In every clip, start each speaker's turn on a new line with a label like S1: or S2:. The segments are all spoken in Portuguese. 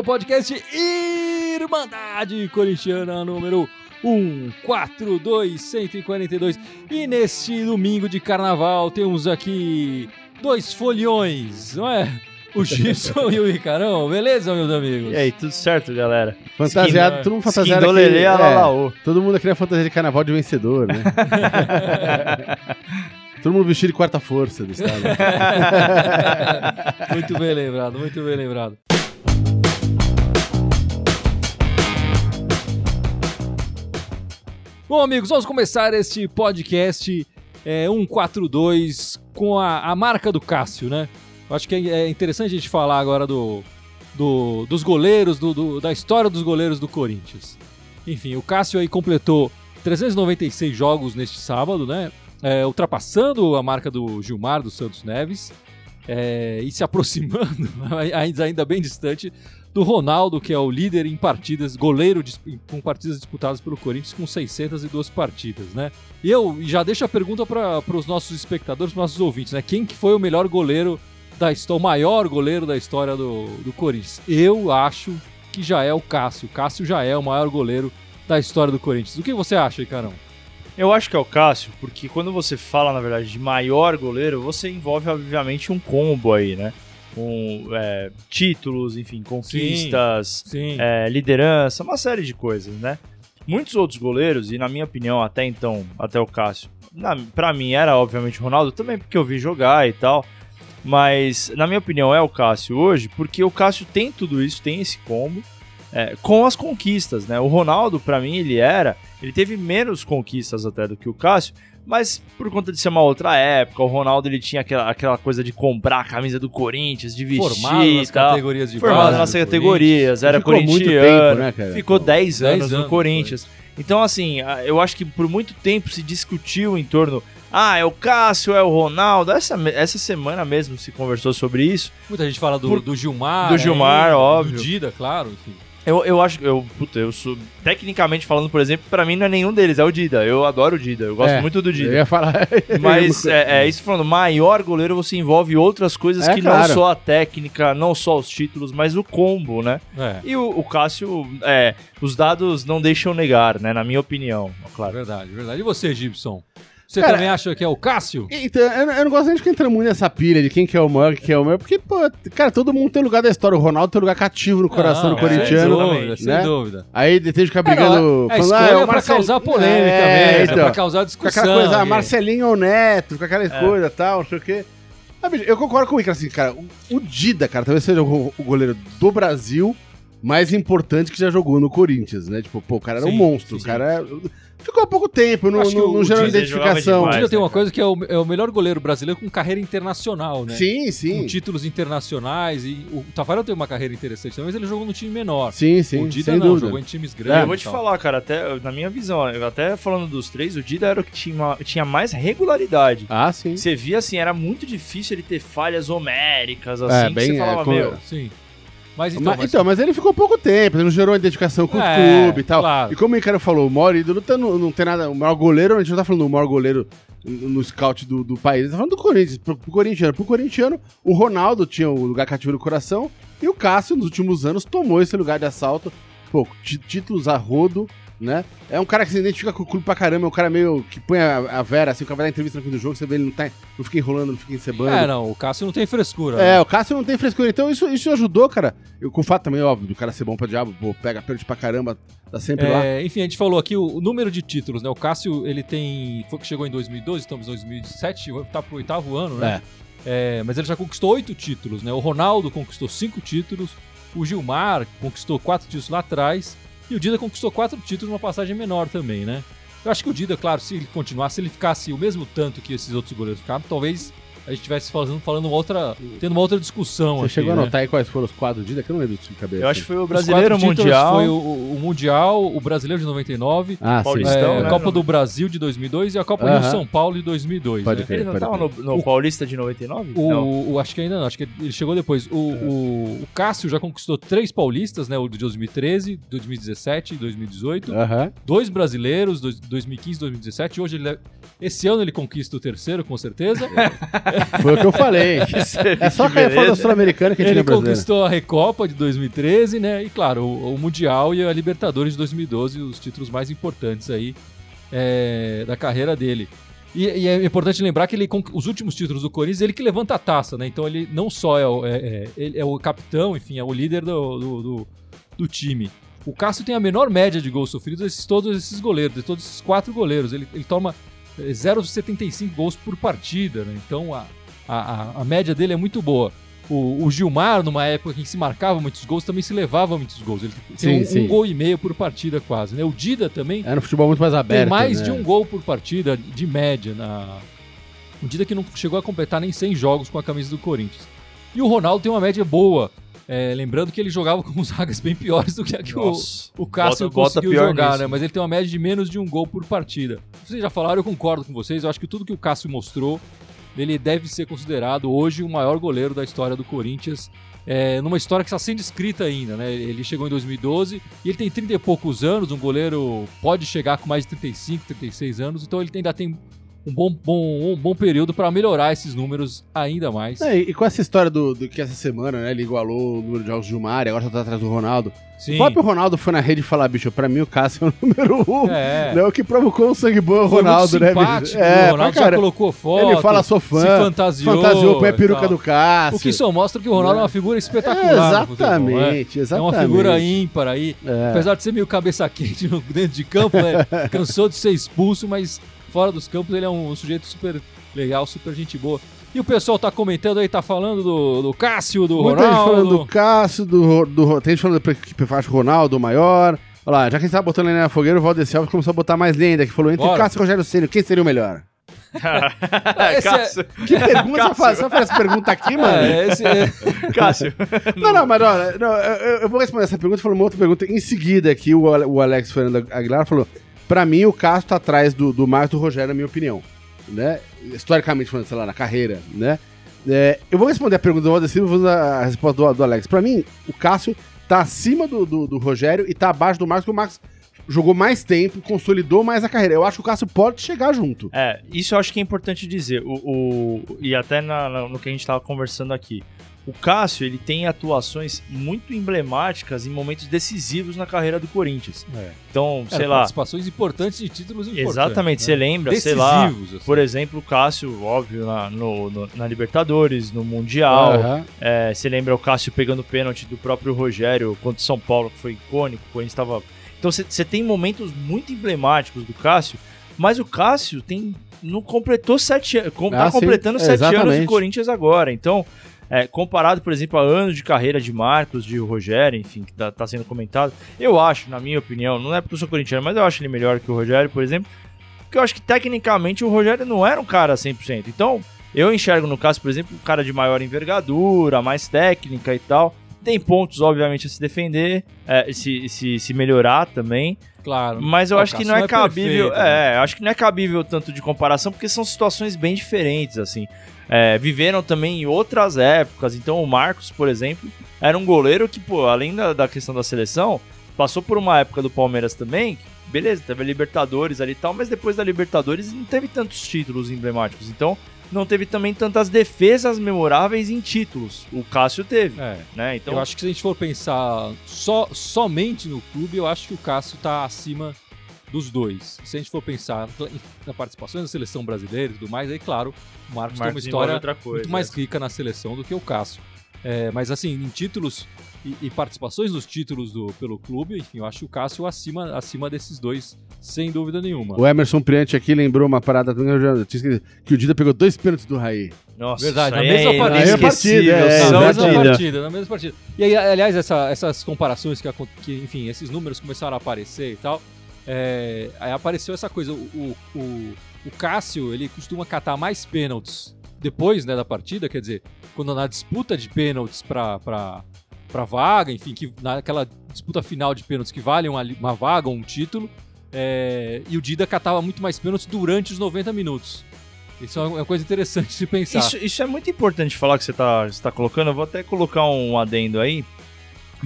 S1: ao podcast Irmandade Corintiana número 142142. E neste domingo de carnaval temos aqui dois foliões, não é? O Gibson e o Ricarão, beleza, meus amigos?
S2: E aí, tudo certo, galera?
S3: Fantasiado,
S1: Skin-
S3: todo mundo fantasiado.
S2: Skin do Lelê, Alalaô.
S3: todo mundo queria fantasia de carnaval de vencedor, né? todo mundo vestido de quarta força do estado.
S1: muito bem lembrado, muito bem lembrado. Bom, amigos, vamos começar este podcast é, 142 com a, a marca do Cássio, né? Eu acho que é é interessante a gente falar agora do, do- dos goleiros, do- do- da história dos goleiros do Corinthians. Enfim, o Cássio aí completou 396 jogos neste sábado, né? É, ultrapassando a marca do Gilmar dos Santos Neves é, e se aproximando, ainda bem distante, do Ronaldo, que é o líder em partidas, goleiro dis- com partidas disputadas pelo Corinthians com 602 partidas, né? E eu já deixo a pergunta para os nossos espectadores, para os nossos ouvintes, né? Quem que foi o melhor goleiro da história, o maior goleiro da história do, do Corinthians? Eu acho que já é o Cássio. O Cássio já é o maior goleiro da história do Corinthians. O que você acha, Icarão?
S2: Eu acho que é o Cássio, porque quando você fala, na verdade, de maior goleiro, você envolve, obviamente, um combo aí, né? Com é, títulos, enfim, conquistas,
S1: Sim.
S2: é, liderança, uma série de coisas, né? Muitos outros goleiros, e na minha opinião, até então, até o Cássio, na, pra mim era, obviamente, o Ronaldo, também porque eu vi jogar e tal, mas, na minha opinião, é o Cássio hoje, porque o Cássio tem tudo isso, tem esse combo, é, com as conquistas, né? O Ronaldo, pra mim, ele era. Ele teve menos conquistas até do que o Cássio, mas por conta de ser uma outra época, o Ronaldo ele tinha aquela, aquela coisa de comprar a camisa do Corinthians, de vestir
S1: Formado nas
S2: tal.
S1: categorias de
S2: Formado
S1: base
S2: nas categorias, era
S3: Ficou muito
S2: corintiano,
S3: tempo, né, cara?
S2: ficou 10
S1: 10
S2: anos,
S1: anos,
S2: no Corinthians. Então, assim, eu acho que por muito tempo se discutiu em torno. Ah, é o Cássio, é o Ronaldo. Essa, essa semana mesmo se conversou sobre isso.
S1: Muita gente fala do,
S2: Por-
S1: do Gilmar.
S2: do Gilmar,
S1: ainda,
S2: óbvio.
S1: Do Dida, claro. Enfim.
S2: Eu, eu acho que. Eu, puta, eu sou. Tecnicamente falando, por exemplo, pra mim não é nenhum deles, é o Dida. Eu adoro o Dida. Eu gosto
S3: É,
S2: muito do
S3: Eu
S2: Dida.
S3: ia falar.
S2: Mas é, é isso falando, maior goleiro você envolve outras coisas
S3: É,
S2: que
S3: claro.
S2: não só a técnica, não só os títulos, mas o combo, né?
S1: É,
S2: E o, o Cássio, é, os dados não deixam negar, né? Na minha opinião, claro.
S1: verdade, verdade. E você, Gibson? Você
S3: Cara,
S1: também acha que é o Cássio?
S3: Então, eu, não- eu não gosto nem de entrando muito nessa pilha de quem que é o maior, quem que é o maior, porque, pô, cara, todo mundo tem lugar da história. O Ronaldo tem lugar cativo no coração
S1: Não,
S3: do corintiano.
S1: Sem dúvida, sem
S3: né?
S1: dúvida.
S3: Aí tem que ficar brigando.
S1: É,
S3: falando, ah,
S1: é,
S3: o
S1: pra
S3: Marcel-
S1: causar polêmica
S3: É,
S1: mesmo, é
S3: então.
S1: pra causar
S3: Com
S1: discussão.
S3: aquela coisa, ah. Marcelinho ou Neto, com aquela
S2: É.
S3: coisa e tal, não sei o quê. Ah, eu concordo com o Icaro, assim, cara, o, Dida, cara, talvez seja o, goleiro do Brasil mais importante que já jogou no Corinthians, né? Tipo, pô, o cara era um
S1: Sim,
S3: monstro,
S1: sim,
S3: o cara ficou há pouco tempo, não,
S1: Acho que
S3: não, gerou identificação.
S2: jogava
S1: O
S2: demais.
S1: Dida tem uma
S2: né,
S1: coisa que é o, é o melhor goleiro brasileiro com carreira internacional, né?
S3: Sim, sim.
S1: Com títulos internacionais. E o Tafarel tem uma carreira interessante também, mas ele jogou no time menor.
S3: Sim, sim,
S1: o Dida
S3: sem
S1: não,
S3: dúvida.
S1: jogou em times grandes.
S2: eu vou te
S1: tal.
S2: falar, cara, até na minha visão, até falando dos três, o Dida era o que tinha, uma- tinha mais regularidade.
S3: Ah, sim.
S2: Você via assim, era muito difícil ele ter falhas homéricas, assim,
S3: É,
S2: que
S3: bem,
S2: você
S3: é,
S2: falava,
S3: como-
S2: meu.
S1: Sim. Mas então,
S3: Mas,
S1: mas-
S3: então, mas ele ficou pouco tempo, ele não gerou identificação com
S1: É,
S3: o clube e tal.
S1: claro.
S3: E como o Icaro falou, o maior ídolo tá no- não tem nada. O maior goleiro, a gente não tá falando do maior goleiro no scout do, do país, a gente tá falando do Corinthians, pro, pro corintiano. Pro corintiano, o Ronaldo tinha o lugar cativo no coração e o Cássio, nos últimos anos, tomou esse lugar de assalto. Pô, tí- títulos a rodo, né? É um cara que se identifica com o clube pra caramba, é um cara meio que põe a, a Vera, assim, o cara vai dar entrevista no fim do jogo, você vê ele não, tá, não fica enrolando, não fica encebando.
S1: É, não, o Cássio não tem frescura.
S3: É,
S1: né?
S3: o Cássio não tem frescura. Então isso, isso ajudou, cara. Eu, com o fato também, óbvio, do cara ser bom pra diabo, pô, pega pênalti pra caramba, tá sempre lá.
S1: É, enfim, a gente falou aqui o, o número de títulos, né? O Cássio, ele tem. Foi que chegou em 2012, estamos em 2007, tá pro oitavo ano, né? É, mas ele já conquistou oito títulos, né? O Ronaldo conquistou cinco títulos, o Gilmar conquistou quatro títulos lá atrás, e o Dida conquistou quatro títulos numa passagem menor também, né? Eu acho que o Dida, claro, se ele continuasse, se ele ficasse o mesmo tanto que esses outros goleiros ficaram, talvez a gente estivesse falando, falando uma outra. tendo uma outra discussão
S3: Você
S1: aqui,
S3: chegou
S1: né?
S3: a notar aí quais foram os quadros do Dida, que eu não lembro disso de cabeça.
S2: Eu acho que foi o brasileiro
S1: quatro títulos
S2: mundial.
S1: Foi o, o Mundial, o Brasileiro de 99,
S3: Ah,
S2: Paulistão,
S1: é,
S2: né?
S1: a Copa do Brasil de 2002 e a Copa
S3: Aham.
S1: Rio São Paulo de 2002.
S3: Pode
S1: né?
S3: crer.
S2: Ele não
S3: pode
S2: tava no, no
S1: O-
S2: Paulista de 99?
S1: O,
S2: Não.
S1: o- acho que ainda não, acho que ele chegou depois. O, o, o Cássio já conquistou três paulistas, né? O de 2013, 2017 e 2018.
S3: Aham.
S1: Dois brasileiros, dois- 2015 e 2017. Hoje ele é- esse ano ele conquista o terceiro, com certeza.
S3: Foi o que eu falei. É só
S2: Que
S3: cair fora da. Sul-Americana que a gente
S1: Ele
S3: é brasileiro.
S1: conquistou a Recopa de 2013, né? E claro, o, o Mundial e a Libertadores de 2012, os títulos mais importantes aí é, da carreira dele. E, e é importante lembrar que ele, os últimos títulos do Corinthians, ele que levanta a taça, né? Então ele não só é o, é, é- ele é o capitão, enfim, é o líder do, do, do- do time. O Cássio tem a menor média de gols sofridos desses todos esses goleiros, de todos esses quatro goleiros. Ele, ele toma é, 0,75 gols por partida, né? Então a, a, a- média dele é muito boa. O, o Gilmar, numa época em que se marcava muitos gols, também se levava muitos gols. Ele tem
S3: Sim,
S1: um, um
S3: sim.
S1: gol e meio por partida quase, né? O Dida também
S3: É no futebol muito mais aberto.
S1: tem mais
S3: né?
S1: de um gol por partida, de média. Na... O Dida que não chegou a completar nem 100 jogos com a camisa do Corinthians. E o Ronaldo tem uma média boa. É, lembrando que ele jogava com zagas bem piores do que a que o, o Cássio
S2: Bota-
S1: conseguiu jogar,
S2: nisso.
S1: né? Mas ele tem uma média de menos de um gol por partida. Vocês já falaram, eu concordo com vocês. Eu acho que tudo que o Cássio mostrou, ele deve ser considerado hoje o maior goleiro da história do Corinthians. é, numa história que está sendo escrita ainda, né? Ele chegou em 2012 e ele tem 30 e poucos anos. Um goleiro pode chegar com mais de 35, 36 anos, então ele ainda tem um bom, bom, um bom período para melhorar esses números ainda mais.
S3: É, e com essa história do, do que essa semana, né, ele igualou o número de jogos do Gilmar e agora só tá atrás do Ronaldo.
S1: Sim.
S3: O próprio Ronaldo foi na rede falar, bicho, pra mim o Cássio é o número um.
S1: É.
S3: Né, o que provocou um sangue bom é o
S1: Foi
S3: Ronaldo,
S1: muito
S3: né, bicho? É,
S1: o Ronaldo
S3: pra
S1: já
S3: cara.
S1: colocou foto.
S3: Ele fala, sou fã.
S1: Se fantasiou.
S3: Fantasiou, põe a peruca do Cássio.
S1: O que só mostra que o Ronaldo é uma figura espetacular.
S3: É,
S1: no futebol, né?
S3: exatamente,
S1: É
S3: exatamente.
S1: uma figura ímpar aí.
S3: É.
S1: Apesar de ser meio cabeça quente dentro de campo, né? cansou de ser expulso, mas fora dos campos ele é um, sujeito super legal, super gente boa. E o pessoal tá comentando aí, tá falando do, do Cássio, do
S3: Muita gente falando
S1: Ronaldo.
S3: do Cássio, do, do, tem gente falando do que faz Ronaldo o maior. Olha lá, já que a gente tava botando lenha na fogueira, o Valdeci Alves começou a botar mais lenda, que falou entre
S1: Bora.
S3: Cássio e Rogério Ceni, quem seria o melhor?
S1: É-
S2: Cássio.
S3: Que pergunta você faz? Você faz essa pergunta aqui, mano?
S1: É, esse é-
S2: Cássio.
S3: Não, não, mas olha, não, eu, eu vou responder essa pergunta falando uma outra pergunta. Em seguida, aqui o, o Alex Fernando Aguilar falou: pra mim, o Cássio tá atrás do, do e do Rogério, na minha opinião. Né? Historicamente falando, sei lá, na carreira, né? É, eu vou responder a pergunta do Valdeci e vou a resposta do, do Alex. Pra mim, o Cássio tá acima do, do, do Rogério e tá abaixo do Marcos, porque o Marcos jogou mais tempo, consolidou mais a carreira. Eu acho que o Cássio pode chegar junto.
S2: É, isso eu acho que é importante dizer. O, o- e até na- no que a gente tava conversando aqui. O Cássio, ele tem atuações muito emblemáticas em momentos decisivos na carreira do Corinthians.
S1: É.
S2: Então, sei lá.
S1: participações importantes de títulos importantes.
S2: Exatamente, você
S1: né?
S2: lembra, sei lá.
S1: Decisivos, assim.
S2: Por exemplo, o Cássio, óbvio, na, no- no- na Libertadores, no Mundial.
S3: Aham.
S2: É, você lembra o Cássio pegando pênalti do próprio Rogério contra o São Paulo, que foi icônico, quando estava. Então você você tem momentos muito emblemáticos do Cássio, mas o Cássio tem. Não completou sete anos. Com,
S3: Ah,
S2: tá
S3: sim,
S2: completando
S3: é,
S2: sete anos
S3: exatamente.
S2: do Corinthians agora. Então, é, comparado, por exemplo, a anos de carreira de Marcos, de Rogério, enfim, que tá, tá sendo comentado, eu acho, na minha opinião, não é porque eu sou corintiano, mas eu acho ele melhor que o Rogério, por exemplo. Porque eu acho que tecnicamente o Rogério não era um cara 100%. Então, eu enxergo no caso, por exemplo, um cara de maior envergadura, mais técnica e tal. Tem pontos, obviamente, a se defender, é, se, se, se melhorar também.
S1: Claro.
S2: Mas eu acho que não é cabível.
S1: perfeito, né?
S2: é, acho que não é cabível tanto de comparação, porque são situações bem diferentes, assim. É, viveram também em outras épocas. Então, o Marcos, por exemplo, era um goleiro que, pô, além da, da questão da seleção, passou por uma época do Palmeiras também. Beleza, teve a Libertadores ali e tal, mas depois da Libertadores não teve tantos títulos emblemáticos. Então, não teve também tantas defesas memoráveis em títulos. O Cássio teve,
S1: É.
S2: né? Então,
S1: eu acho que se a gente for pensar só, somente no clube, eu acho que o Cássio tá acima dos dois. Se a gente for pensar na participação da seleção brasileira e tudo mais, aí claro, o Marcos, tem uma
S2: Marcos
S1: história
S2: coisa,
S1: muito mais
S2: é.
S1: rica na seleção do que o Cássio. É, mas assim, em títulos e, e participações nos títulos do, pelo clube, enfim, eu acho o Cássio acima, acima desses dois, sem dúvida nenhuma.
S3: O Emerson Priante aqui lembrou uma parada que eu já tinha esquecido, que o Dida pegou dois pênaltis do Raí.
S2: Nossa,
S1: Verdade, na mesma
S2: é
S1: partida.
S3: Na mesma
S2: inesquecível,
S3: partida, é,
S1: na mesma
S2: partida.
S1: partida, na mesma partida. E aí, aliás, essa- essas comparações que, que, enfim, esses números começaram a aparecer e tal, é, aí apareceu essa coisa, o, o, o, o Cássio, ele costuma catar mais pênaltis depois né, da partida, quer dizer, quando na disputa de pênaltis pra, pra vaga, enfim, que naquela disputa final de pênaltis que vale uma, uma vaga ou um título, é, e o Dida catava muito mais pênaltis durante os 90 minutos. Isso é uma coisa interessante de pensar.
S2: Isso, isso é muito importante falar que você tá, você tá colocando. Eu vou até colocar um adendo aí.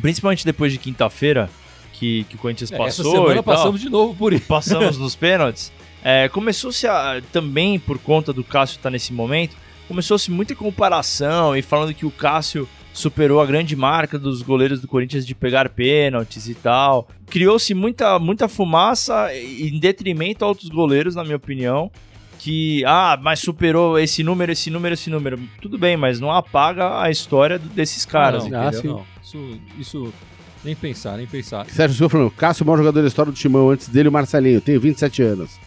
S2: Principalmente depois de quinta-feira, que, que o Corinthians
S1: É,
S2: passou.
S1: essa semana
S2: e tal.
S1: passamos de novo por isso.
S2: passamos nos pênaltis. É, Começou-se também por conta do Cássio estar nesse momento, começou-se muita comparação e falando que o Cássio superou a grande marca dos goleiros do Corinthians de pegar pênaltis e tal. Criou-se muita, muita fumaça em detrimento a outros goleiros, na minha opinião. Que, ah, mas superou esse número, esse número, esse número. Tudo bem, mas não apaga a história desses caras,
S1: Ah,
S2: entendeu?
S1: não,
S3: Ah,
S1: não. Isso, isso nem pensar, nem pensar.
S3: Sérgio Silva falando, Cássio, o maior jogador da história do Timão, antes dele o Marcelinho, tenho 27 anos.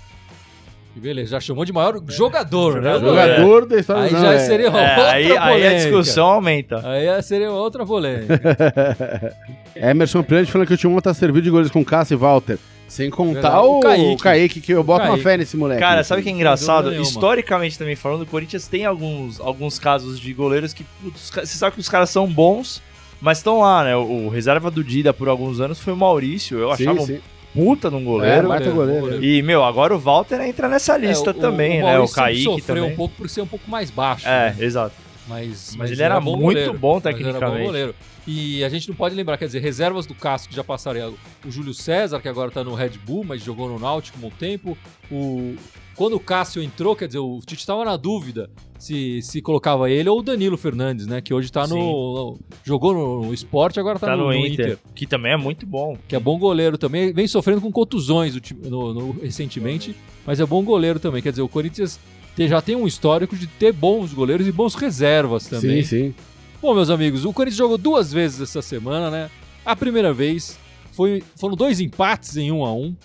S1: Beleza, já chamou de maior jogador, né?
S2: Jogador?
S3: Jogador da história
S1: Aí
S3: não,
S1: já
S3: é-
S1: seria
S2: É,
S1: outra
S2: aí, aí a
S1: polêmica.
S2: discussão aumenta.
S1: Aí seria outra polêmica.
S3: Emerson Pirante falando que o Timão tá servido de goleiros com Cássio e Walter. Sem contar o,
S1: O
S3: o
S1: Kaique.
S3: Kaique. que eu boto uma
S1: Kaique.
S3: fé nesse moleque.
S2: Cara, sabe o que é engraçado? Historicamente também falando, o Corinthians tem alguns, alguns casos de goleiros que putz, você sabe que os caras são bons, mas estão lá, né? O, o reserva do Dida por alguns anos foi o Maurício. Eu
S3: Sim,
S2: achava
S3: sim.
S2: Puta num
S3: É,
S2: goleiro.
S3: baita goleiro.
S2: E, meu, agora o Walter entra nessa lista
S1: É, o-
S2: também,
S1: o
S2: né? O Kaique
S1: sofreu
S2: também.
S1: um pouco por ser um pouco mais baixo.
S2: É,
S1: né?
S2: exato.
S1: Mas,
S2: Mas ele era muito bom
S1: Mas era
S2: tecnicamente.
S1: bom goleiro. E a gente não pode lembrar, quer dizer, reservas do Cássio que já passaram. O Júlio César, que agora tá no Red Bull, mas jogou no Náutico um bom tempo. O... Quando o Cássio entrou, quer dizer, o Tite tava na dúvida se, se colocava ele ou o Danilo Fernandes, né? Que hoje tá no. Jogou no esporte, agora tá,
S2: Tá,
S1: no,
S2: no,
S1: no
S2: Inter, que também é muito bom.
S1: que é bom goleiro também. Vem sofrendo com contusões no- no- recentemente, mas é bom goleiro também. Quer dizer, o Corinthians já tem um histórico de ter bons goleiros e bons reservas também.
S3: Sim, sim.
S1: Bom, meus amigos, o Corinthians jogou duas vezes essa semana, né? A primeira vez foi, foram dois empates em um a um.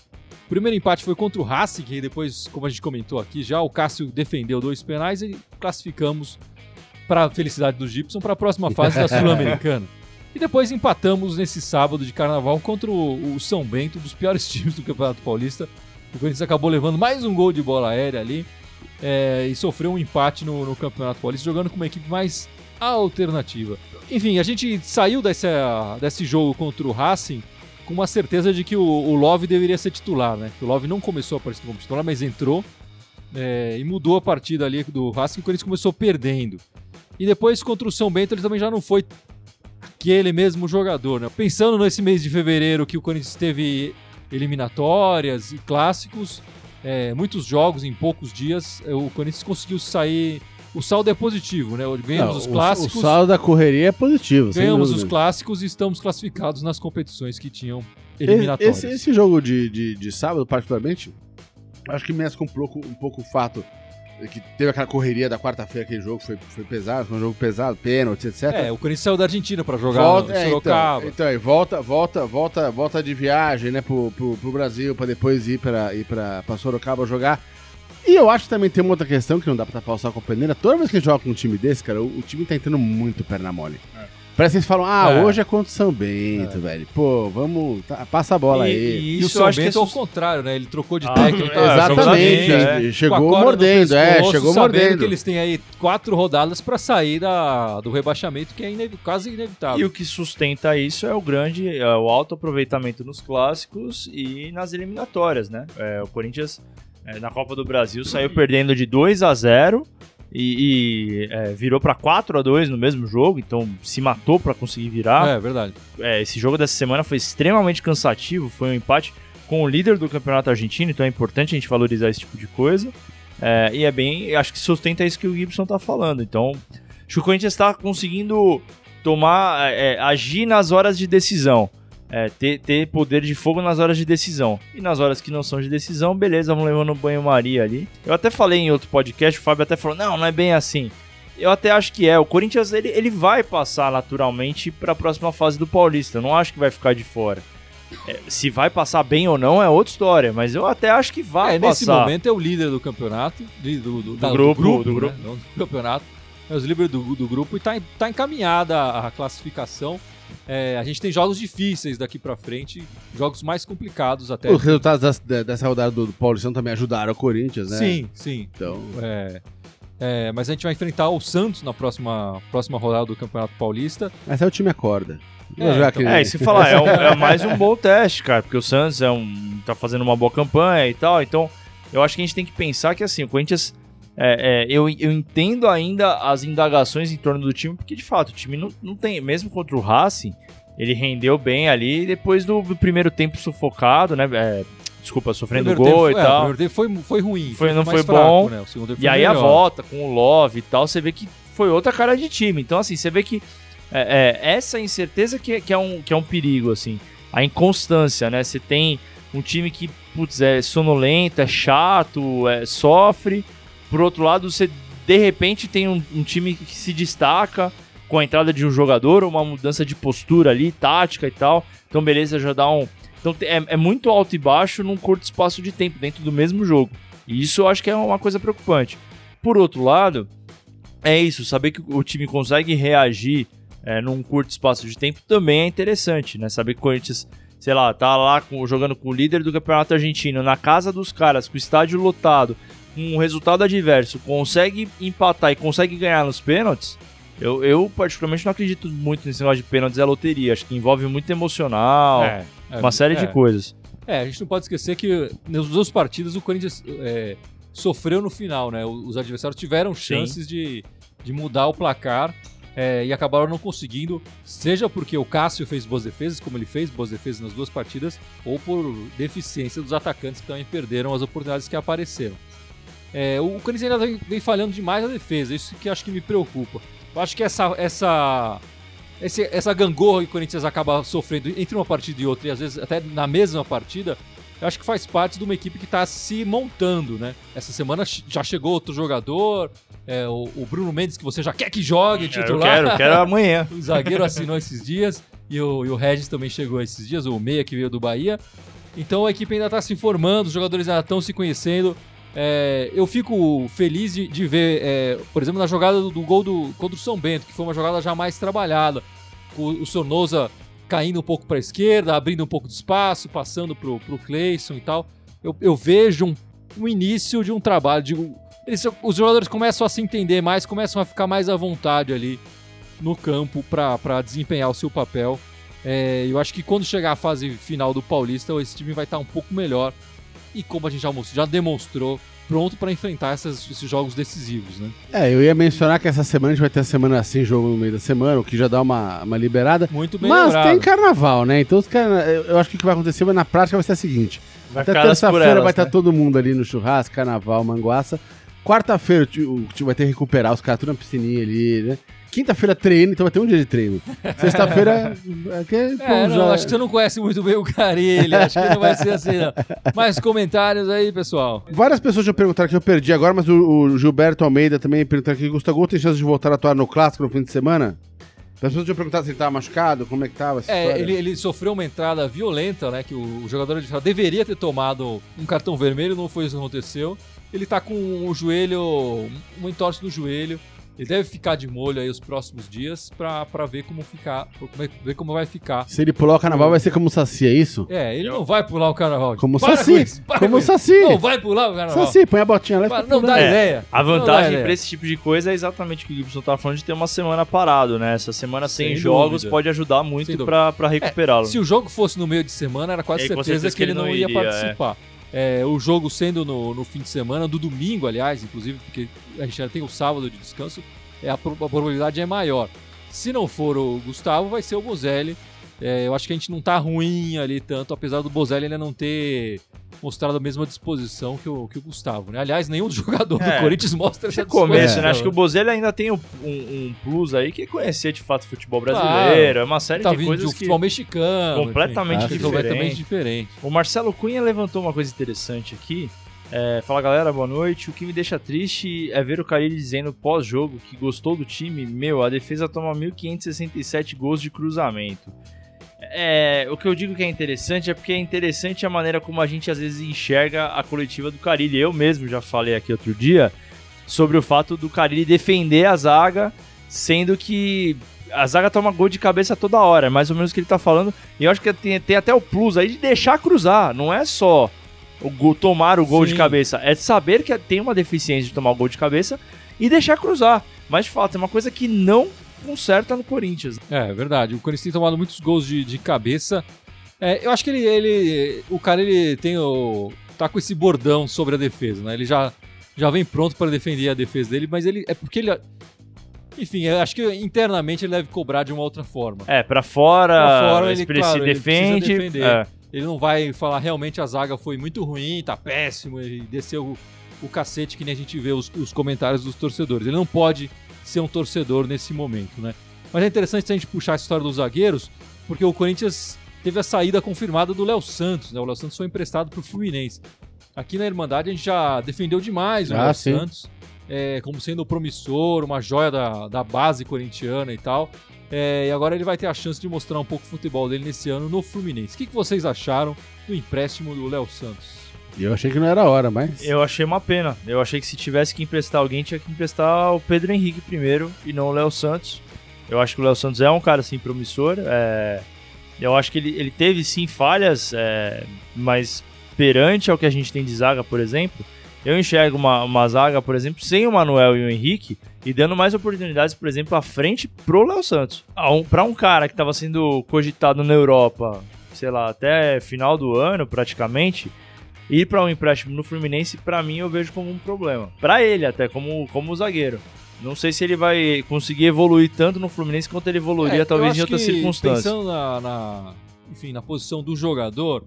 S1: O primeiro empate foi contra o Racing, que depois, como a gente comentou aqui já, o Cássio defendeu dois penais e classificamos para a felicidade do Gibson para a próxima fase da Sul-Americana. E depois empatamos nesse sábado de carnaval contra o, o São Bento, um dos piores times do Campeonato Paulista. O Corinthians acabou levando mais um gol de bola aérea ali é, e sofreu um empate no, no Campeonato Paulista, jogando com uma equipe mais alternativa. Enfim, a gente saiu dessa, desse jogo contra o Racing com uma certeza de que o, o Love deveria ser titular, né? O Love não começou a partida como titular, mas entrou é, e mudou a partida ali do Racing, o Corinthians começou perdendo. E depois contra o São Bento ele também já não foi aquele mesmo jogador, né? Pensando nesse mês de fevereiro que o Corinthians teve eliminatórias e clássicos, é, muitos jogos em poucos dias, é, o Corinthians conseguiu sair. O saldo é positivo, né? Ganhamos
S3: Não,
S1: os clássicos.
S3: O, saldo da correria é positivo.
S1: Ganhamos os clássicos e estamos classificados nas competições que tinham eliminatórias.
S3: Esse, esse jogo de, de, de sábado, particularmente, acho que com um pouco, um pouco o fato que teve aquela correria da quarta-feira, aquele jogo foi, foi pesado, foi um jogo pesado, pênalti, etc.
S1: É, o Corinthians saiu da Argentina para jogar
S3: volta,
S1: no
S3: é,
S1: Sorocaba.
S3: então, então, aí volta, volta, volta, volta de viagem, né, pro, pro, pro Brasil, pra depois ir pra, ir pra, pra Sorocaba jogar. E eu acho que também tem uma outra questão que não dá pra tapar o sol com a peneira. Toda vez que a gente joga com um time desse, cara, o, o time tá entrando muito perna mole. Parece que eles falam, ah,
S1: É.
S3: hoje é contra o São Bento, velho. Pô, vamos, tá, passa a bola
S2: E-
S3: aí.
S2: e
S1: E o
S2: isso eu
S1: São
S2: acho que é
S1: Bento ao
S2: sus-
S1: contrário, né? Ele trocou de
S2: Ah,
S1: técnico.
S2: é,
S3: Exatamente, é,
S2: é.
S3: chegou mordendo, é,
S1: pescoço,
S3: chegou
S1: sabendo
S3: mordendo.
S1: que eles têm aí quatro rodadas para sair da, do rebaixamento, que é quase inevitável.
S2: E o que sustenta isso é o grande, é o alto aproveitamento nos clássicos e nas eliminatórias, né? É, o Corinthians é, na Copa do Brasil saiu perdendo de 2 a 0 e, e, é, virou para 4 a 2 no mesmo jogo, então se matou para conseguir virar.
S1: É, verdade.
S2: É, esse jogo dessa semana foi extremamente cansativo, foi um empate com o líder do campeonato argentino, então é importante a gente valorizar esse tipo de coisa. É, e é bem, acho que sustenta isso que o Gibson tá falando. Então, acho que o Corinthians está conseguindo tomar, é, agir nas horas de decisão. É, ter, ter poder de fogo nas horas de decisão. E nas horas que não são de decisão, beleza, vamos levando um banho-maria ali. Eu até falei em outro podcast, o Fábio até falou: não, não é bem assim. Eu até acho que é. O Corinthians ele, ele vai passar naturalmente para a próxima fase do Paulista. Eu não acho que vai ficar de fora. É, se vai passar bem ou não é outra história, mas eu até acho que vai
S1: é, nesse
S2: passar.
S1: momento é o líder do campeonato, li- do, do, da-
S2: grupo, do
S1: né?
S2: grupo.
S1: Não do campeonato. É os líderes do, do grupo e tá, tá encaminhada a classificação. É, a gente tem jogos difíceis daqui pra frente, jogos mais complicados até.
S3: Os resultados das- da- dessa rodada do, do Paulistão também ajudaram o Corinthians, né?
S1: Sim, sim.
S3: Então,
S1: É, é, mas a gente vai enfrentar o Santos na próxima, próxima rodada do Campeonato Paulista.
S3: mas aí o time acorda.
S1: É, então-
S3: aqui,
S2: É, que eu falar, é, um- é mais um bom teste, cara, porque o Santos é um, tá fazendo uma boa campanha e tal, então eu acho que a gente tem que pensar que assim, o Corinthians. É, é, eu, eu entendo ainda as indagações em torno do time, porque de fato o time não, não tem, mesmo contra o Racing, ele rendeu bem ali depois do, do primeiro tempo sufocado, né? é, desculpa, sofrendo
S1: Primeiro tempo
S2: gol e
S1: foi- é,
S2: tal.
S1: o primeiro tempo foi, foi ruim.
S2: Foi- não
S1: mais
S2: foi bom.
S1: né?
S2: E
S1: foi
S2: aí a volta com o Love e tal, você vê que foi outra cara de time. Então, assim, você vê que é, é, essa incerteza que, é- que, é um, que é um perigo, assim. A inconstância, né? Você tem um time que, putz, é sonolento, é chato, sofre. Por outro lado, você, de repente, tem um, um time que se destaca com a entrada de um jogador, uma mudança de postura ali, tática e tal. Então, beleza, já dá um... Então, é, é muito alto e baixo num curto espaço de tempo, dentro do mesmo jogo. E isso eu acho que é uma coisa preocupante. Por outro lado, é isso, saber que o time consegue reagir é, num curto espaço de tempo também é interessante, né? Saber que o Corinthians, sei lá, tá lá com- jogando com o líder do campeonato argentino, na casa dos caras, com o estádio lotado, um resultado adverso, consegue empatar e consegue ganhar nos pênaltis. Eu, eu, particularmente, não acredito muito nesse negócio de pênaltis é loteria. Acho que envolve muito emocional,
S1: É, é,
S2: uma série de
S1: é.
S2: coisas.
S1: É, a gente não pode esquecer que nas duas partidas o Corinthians é, sofreu no final, né? Os adversários tiveram chances de, de mudar o placar é, e acabaram não conseguindo, seja porque o Cássio fez boas defesas, como ele fez boas defesas nas duas partidas, ou por deficiência dos atacantes que também perderam as oportunidades que apareceram. É, o Corinthians ainda vem, vem falhando demais a defesa, isso que acho que me preocupa. Eu acho que essa, essa, esse- essa gangorra que o Corinthians acaba sofrendo entre uma partida e outra, e às vezes até na mesma partida, eu acho que faz parte de uma equipe que está se montando, né? Essa semana já chegou outro jogador, é, o, o Bruno Mendes, que você já quer que jogue
S2: É, Eu
S1: titular.
S2: quero, quero amanhã.
S1: O zagueiro assinou esses dias e o, e o Regis também chegou esses dias, o Meia que veio do Bahia. Então a equipe ainda está se formando, os jogadores ainda estão se conhecendo. É, eu fico feliz de, de ver, é, por exemplo, na jogada do, do gol do, contra o São Bento, que foi uma jogada já mais trabalhada. O, o Sornosa caindo um pouco para a esquerda, abrindo um pouco de espaço, passando pro, pro Cleison e tal. Eu, eu vejo um, um início de um trabalho. De, eles- os jogadores começam a se entender mais, começam a ficar mais à vontade ali no campo para desempenhar o seu papel. É, eu acho que quando chegar a fase final do Paulista, esse time vai estar um pouco melhor. E como a gente já, já demonstrou, pronto para enfrentar essas- esses jogos decisivos, né?
S3: É, eu ia mencionar que essa semana a gente vai ter a semana assim, jogo no meio da semana, o que já dá uma, uma liberada.
S1: Muito bem
S3: Mas
S1: lembrado.
S3: tem carnaval, né? Então os cara, eu eu acho que o que vai acontecer vai, na prática vai ser a seguinte:
S2: Vai
S3: até terça-feira vai estar
S2: né?
S3: todo mundo ali no churrasco, carnaval, manguaça. Quarta-feira o time vai ter que recuperar os caras tudo na piscininha ali, né? Quinta-feira treino, então vai ter um dia de treino. Sexta-feira. é que, pô,
S1: É, não,
S3: já-
S1: acho que você não conhece muito bem o Carilho. acho que não vai ser assim, não. Mais comentários aí, pessoal.
S3: Várias pessoas já perguntaram que eu perdi agora, mas o, o Gilberto Almeida também perguntou aqui: Gustavo tem chance de voltar a atuar no clássico no fim de semana? As pessoas já perguntaram se ele tava machucado, como é que tava essa
S1: É, ele, ele sofreu uma entrada violenta, né? Que o, o jogador adversário deveria ter tomado um cartão vermelho, não foi isso que aconteceu. Ele tá com o joelho, um entorse no joelho. Ele deve ficar de molho aí os próximos dias pra, pra ver como ficar, como é- ver como vai ficar.
S3: Se ele pular o carnaval, vai ser como o Saci, é isso?
S1: É, ele não vai pular o carnaval.
S3: Como o
S1: Para
S3: Saci.
S1: com isso, para
S3: Como
S1: com
S3: o. Saci.
S1: Não vai pular o carnaval.
S3: Saci, põe a botinha lá e
S1: Para-
S3: fica
S1: não dá.
S2: É,
S1: ideia.
S2: A
S1: Não dá
S2: vantagem pra esse tipo de coisa é exatamente o que o Gibson tava falando de ter uma semana parado, né? Essa semana sem,
S1: Sem
S2: jogos
S1: dúvida.
S2: pode ajudar muito pra recuperá-lo.
S1: Se o jogo fosse no meio de semana, era quase
S2: É,
S1: certeza,
S2: certeza
S1: que ele não, ia,
S2: iria, é.
S1: participar. É, o jogo sendo no, no fim de semana, do domingo, aliás, inclusive, porque a gente já tem o sábado de descanso, é, a, a probabilidade é maior. Se não for o Gustavo, vai ser o Bozelli. É, eu acho que a gente não tá ruim ali tanto, apesar do Bozelli ainda não ter mostrado a mesma disposição que o, que o Gustavo, né? Aliás, nenhum jogador do
S2: É.
S1: Corinthians mostra essa
S2: No começo,
S1: disposição.
S2: né? Acho que o Bozelli ainda tem um, um- um plus aí que é conhecer de fato o futebol brasileiro. é uma série
S1: tá
S2: de
S1: vindo de
S2: coisas
S1: um
S2: que.
S1: futebol mexicano.
S2: completamente
S1: enfim,
S2: diferente.
S1: completamente diferente.
S2: O Marcelo Cunha levantou uma coisa interessante aqui. É, fala galera, boa noite. O que me deixa triste é ver o Carilli dizendo pós-jogo que gostou do time. Meu, a defesa toma 1.567 gols de cruzamento. É, o que eu digo que é interessante é porque é interessante a maneira como a gente às vezes enxerga a coletiva do Carilli. Eu mesmo já falei aqui outro dia sobre o fato do Carilli defender a zaga, sendo que a zaga toma gol de cabeça toda hora, é mais ou menos o que ele tá falando. E eu acho que tem, tem até o plus aí de deixar cruzar, não é só o gol- tomar o gol
S1: Sim.
S2: de cabeça, é saber que tem uma deficiência de tomar o gol de cabeça e deixar cruzar. Mas de fato, é uma coisa que não conserta no Corinthians.
S1: É, é verdade. O Corinthians tem tomado muitos gols de, de cabeça. É, eu acho que ele, ele. O cara ele tem o. tá com esse bordão sobre a defesa, né? Ele já, já vem pronto para defender a defesa dele, mas ele. É porque ele. Enfim, eu acho que internamente ele deve cobrar de uma outra forma.
S2: É, pra fora,
S1: Pra fora,
S2: ele,
S1: ele, claro,
S2: se
S1: ele
S2: defende.
S1: defender.
S2: é.
S1: Ele não vai falar realmente a zaga foi muito ruim, tá péssimo, ele desceu o, o cacete que nem a gente vê os, os comentários dos torcedores. Ele não pode ser um torcedor nesse momento, né? Mas é interessante a gente puxar a história dos zagueiros, porque o Corinthians teve a saída confirmada do Léo Santos, né? O Léo Santos foi emprestado pro Fluminense. Aqui na Irmandade a gente já defendeu demais o
S3: Ah,
S1: Léo
S3: sim.
S1: Santos é, como sendo promissor, uma joia da, da base corintiana e tal. É, e agora ele vai ter a chance de mostrar um pouco o futebol dele nesse ano no Fluminense. O que, que vocês acharam do empréstimo do Léo Santos?
S3: Eu achei que não era hora, mas.
S2: Eu achei uma pena. Eu achei que se tivesse que emprestar alguém, tinha que emprestar o Pedro Henrique primeiro e não o Léo Santos. Eu acho que o Léo Santos é um cara assim promissor. é, Eu acho que ele, ele teve sim falhas, é, mas perante ao que a gente tem de zaga, por exemplo, eu enxergo uma, uma zaga, por exemplo, sem o Manuel e o Henrique e dando mais oportunidades, por exemplo, à frente pro Léo Santos. A um, pra um cara que estava sendo cogitado na Europa, sei lá, até final do ano praticamente, ir para um empréstimo no Fluminense, pra mim eu vejo como um problema. Pra ele até, como, como zagueiro. Não sei se ele vai conseguir evoluir tanto no Fluminense quanto ele evoluiria
S1: É,
S2: talvez em outras circunstâncias.
S1: Pensando na, na- enfim, na posição do jogador,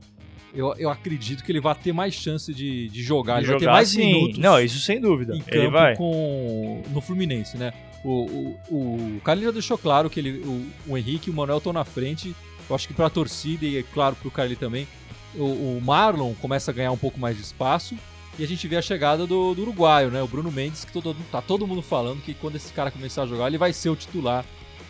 S1: eu, eu acredito que ele vai ter mais chance de, de jogar. ele vai ter
S2: Jogar,
S1: mais
S2: sim.
S1: minutos
S2: Não, isso sem dúvida.
S1: em
S2: Ele vai.
S1: com, no Fluminense, né? O, o, o Carlinhos já deixou claro que ele, o, o Henrique e o Manuel estão na frente. Eu acho que para a torcida e, é claro, para o Carlinhos também, o, o Marlon começa a ganhar um pouco mais de espaço. E a gente vê a chegada do, do uruguaio, né? O Bruno Mendes, que todo, tá todo mundo falando que quando esse cara começar a jogar, ele vai ser o titular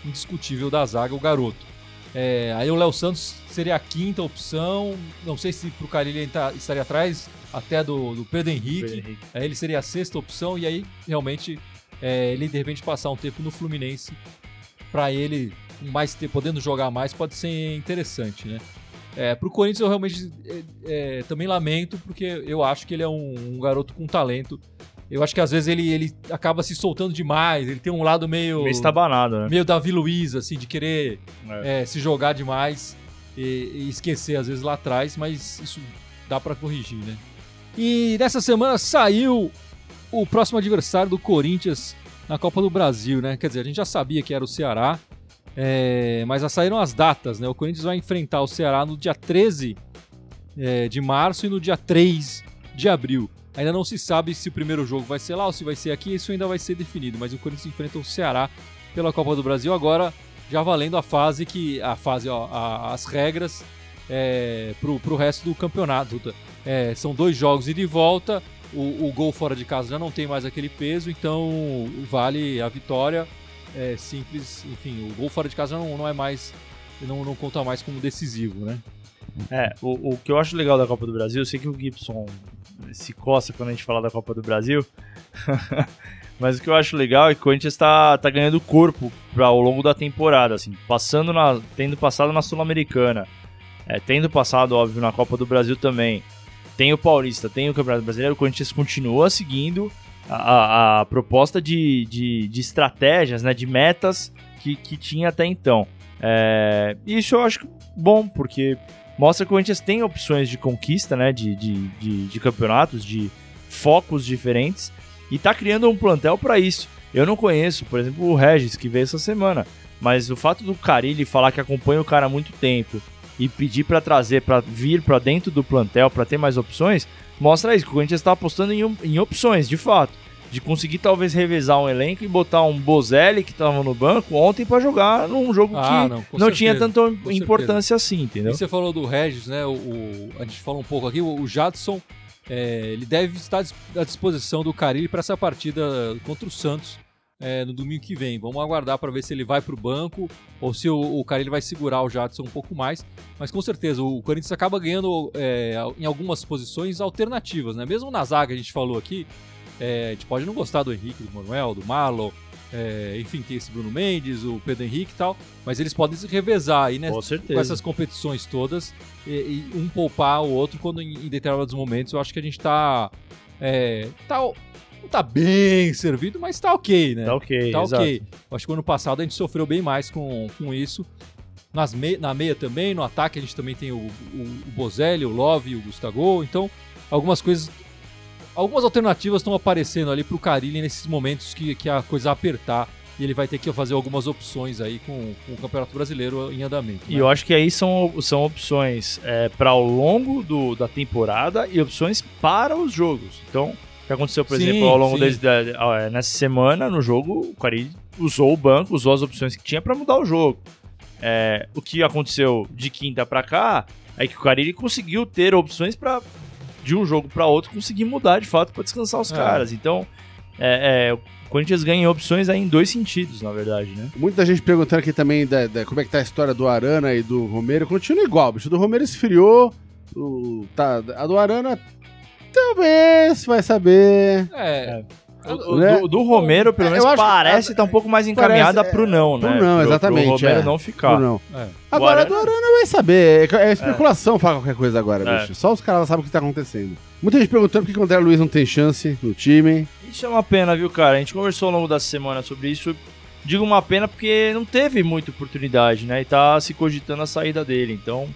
S1: indiscutível da zaga, o garoto. É, aí o Léo Santos seria a quinta opção. Não sei se pro Carilli tá- estaria atrás até do, do Pedro Henrique.
S2: Pedro Henrique.
S1: Aí ele seria a sexta opção e aí realmente é, ele de repente passar um tempo no Fluminense para ele mais tempo, podendo jogar mais pode ser interessante, né? É, pro Corinthians eu realmente é, é, também lamento porque eu acho que ele é um, um garoto com talento. Eu acho que às vezes ele, ele acaba se soltando demais, ele tem um lado meio
S2: Meio estabanado, né?
S1: meio Davi Luiz, assim, de querer
S2: É.
S1: é, se jogar demais e, e esquecer às vezes lá atrás, mas isso dá pra corrigir, né? E nessa semana saiu o próximo adversário do Corinthians na Copa do Brasil, né? Quer dizer, a gente já sabia que era o Ceará, é, mas já saíram as datas, né? O Corinthians vai enfrentar o Ceará no dia 13 é, de março e no dia 3 de abril. Ainda não se sabe se o primeiro jogo vai ser lá ou se vai ser aqui, isso ainda vai ser definido, mas o Corinthians enfrenta o Ceará pela Copa do Brasil agora já valendo a fase que a fase ó, a- as regras é, pro, pro resto do campeonato É, são dois jogos e volta o, o gol fora de casa já não tem mais aquele peso então vale a vitória é simples enfim o gol fora de casa não, não é mais não, não conta mais como decisivo né?
S2: É, o, o que eu acho legal da Copa do Brasil, eu sei que o Gibson se coça quando a gente fala da Copa do Brasil, mas o que eu acho legal é que o Corinthians tá, tá ganhando corpo pra, ao longo da temporada, assim, passando na, tendo passado na Sul-Americana, é, tendo passado, óbvio, na Copa do Brasil também, tem o Paulista, tem o Campeonato Brasileiro, o Corinthians continua seguindo a, a- proposta de, de, de estratégias, né, de metas que, que tinha até então. É, isso eu acho bom, porque mostra que o Corinthians tem opções de conquista, né? De, de, de, de campeonatos, de focos diferentes. E tá criando um plantel para isso. Eu não conheço, por exemplo, o Regis, que veio essa semana. Mas o fato do Carilli falar que acompanha o cara há muito tempo e pedir para trazer, para vir para dentro do plantel, para ter mais opções, mostra isso, que o Corinthians tá apostando em, em opções, de fato. De conseguir talvez revezar um elenco e botar um Bozelli que tava no banco ontem para jogar num jogo
S1: Ah,
S2: que
S1: não,
S2: não
S1: certeza,
S2: tinha tanta
S1: certeza.
S2: importância assim, entendeu?
S1: E você falou do Regis, né? O, o- a gente falou um pouco aqui, o, o Jadson, é, ele deve estar à disposição do Carilli para essa partida contra o Santos é, no domingo que vem. Vamos aguardar para ver se ele vai para o banco ou se o, o Carilli vai segurar o Jadson um pouco mais. Mas com certeza, o Corinthians acaba ganhando é, em algumas posições alternativas, né? Mesmo na zaga, a gente falou aqui, é, a gente pode não gostar do Henrique, do Manuel, do Marlon, é, enfim, tem esse Bruno Mendes, o Pedro Henrique e tal, mas eles podem se revezar aí, né?
S2: Com
S1: com essas competições todas e, e um poupar o outro quando em, em determinados momentos eu acho que a gente tá é, tá não tá bem servido, mas tá ok, né?
S2: Tá ok,
S1: Tá
S2: exato.
S1: ok. Acho que o ano passado a gente sofreu bem mais com, com isso. Nas me, na meia também, no ataque a gente também tem o, o, o Bozelli, o Love e o Gustavo. Então, algumas coisas. Algumas alternativas estão aparecendo ali pro Carilli nesses momentos que, que a coisa apertar e ele vai ter que fazer algumas opções aí com, com o Campeonato Brasileiro em andamento.
S2: E
S1: né?
S2: eu acho que aí são, são opções é, para ao longo do, da temporada e opções para os jogos. Então, que aconteceu, por
S1: Sim,
S2: exemplo, ao longo desse, da, ah, nessa semana no jogo, o Carille usou o banco, usou as opções que tinha para mudar o jogo. É, o que aconteceu de quinta para cá é que o Carille conseguiu ter opções para de um jogo para outro conseguir mudar de fato para descansar os
S1: É.
S2: caras. Então, é, é, o Corinthians ganha opções aí em dois sentidos, na verdade, né?
S3: Muita gente perguntando aqui também da, da- como é que tá a história do Arana e do Romero. Continua igual, bicho. Do Romero esfriou. O, tá, a do Arana, talvez, vai saber.
S1: É,
S2: O- o
S3: Né?
S2: do, do Romero, pelo
S3: É,
S2: menos,
S3: acho
S2: parece estar um pouco mais encaminhada
S3: Parece,
S2: pro não,
S3: pro
S2: né?
S3: não, exatamente,
S2: Pro Romero
S3: é.
S2: não ficar.
S3: Não.
S1: é.
S3: Agora,
S2: Arana-
S3: do Arana vai saber. É, é especulação falar qualquer coisa agora,
S2: É.
S3: bicho. Só os caras sabem o que tá acontecendo. Muita gente perguntando por que o André Luiz não tem chance no time.
S2: Isso é uma pena, viu, cara? A gente conversou ao longo da semana sobre isso. Digo uma pena porque não teve muita oportunidade, né? E tá se cogitando a saída dele. Então,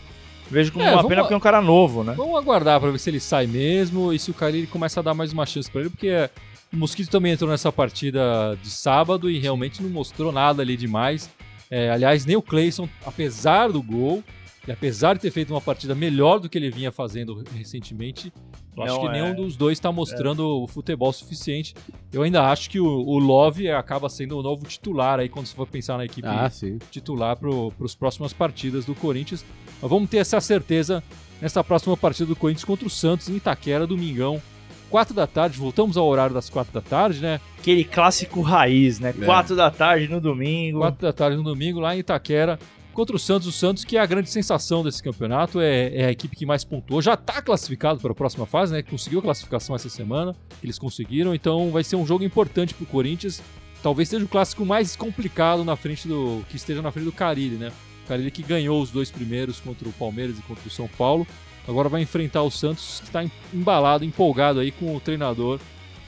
S2: vejo como
S1: É,
S2: uma
S1: vamos
S2: pena
S1: lá.
S2: porque é um cara novo, né?
S1: Vamos aguardar pra ver se ele sai mesmo e se o Carille começa a dar mais uma chance pra ele, porque o Mosquito também entrou nessa partida de sábado e realmente não mostrou nada ali demais. É, aliás, nem o Clayson, apesar do gol e apesar de ter feito uma partida melhor do que ele vinha fazendo recentemente, eu acho
S2: Não,
S1: que
S2: é.
S1: nenhum dos dois está mostrando o futebol suficiente. Eu ainda acho que o, o Love acaba sendo o novo titular aí quando você for pensar na equipe
S3: Ah,
S1: titular para as próximas partidas do Corinthians. Mas vamos ter essa certeza nessa próxima partida do Corinthians contra o Santos em Itaquera, domingão, 4 da tarde. Voltamos ao horário das 4 da tarde, né?
S2: Aquele clássico raiz, né?
S3: É.
S2: Quatro da tarde no domingo.
S1: 4 da tarde no domingo, lá em Itaquera, contra o Santos. O Santos, que é a grande sensação desse campeonato, é, é a equipe que mais pontuou. Já está classificado para a próxima fase, né? Conseguiu a classificação essa semana, eles conseguiram. Então vai ser um jogo importante para o Corinthians. Talvez seja o clássico mais complicado na frente do. que esteja na frente do Carilli, né? O Carilli que ganhou os dois primeiros contra o Palmeiras e contra o São Paulo. Agora vai enfrentar o Santos, que está embalado, empolgado aí com o treinador,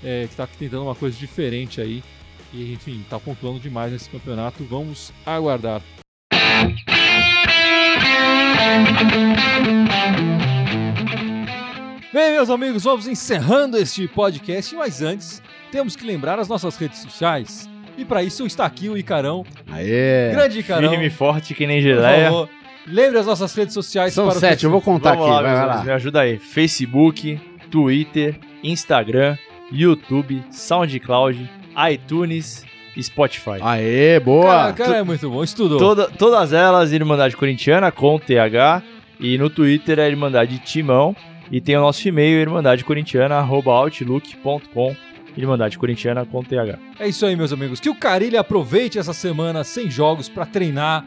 S1: é, que está tentando uma coisa diferente aí. E, enfim, tá pontuando demais nesse campeonato. Vamos aguardar. Bem, meus amigos, vamos encerrando este podcast, mas antes temos que lembrar as nossas redes sociais. E para isso está aqui o Icarão,
S3: Aê.
S1: grande Icarão.
S2: Firme e forte que nem
S1: Por
S2: geleia.
S1: favor, lembre as nossas redes sociais
S3: São
S1: para o
S3: sete, eu vou contar
S2: Vamos
S3: aqui.
S2: lá,
S3: vai, lá.
S2: me ajuda aí. Facebook, Twitter, Instagram, YouTube, SoundCloud, iTunes e Spotify.
S3: Aê, boa.
S1: Cara, cara é muito bom, estudou.
S2: Toda- todas elas Irmandade Corintiana com TH e no Twitter é Irmandade Timão e tem o nosso e-mail irmandadecorintiana@outlook.com Irmandade Corintiana com TH.
S1: É isso aí, meus amigos. Que o Carilli aproveite essa semana sem jogos para treinar,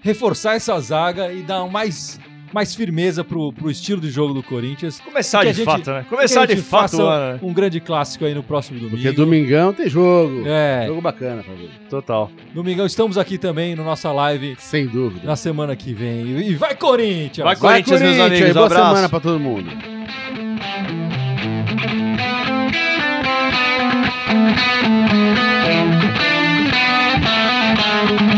S1: reforçar essa zaga e dar mais, mais firmeza pro, pro estilo de jogo do Corinthians.
S2: Começar de
S1: gente-
S2: fato, né? Começar de fato
S1: faça
S2: o ano, né?
S1: Um grande clássico aí no próximo domingo.
S3: Porque domingão tem jogo.
S1: É,
S3: Jogo bacana ver.
S2: Total.
S1: domingão estamos aqui também no nossa live
S3: Sem dúvida.
S1: na semana que vem. E vai Corinthians!
S2: Vai, Corinthians, meus amigos,
S3: boa
S2: abraço.
S3: semana pra todo mundo. Thank you.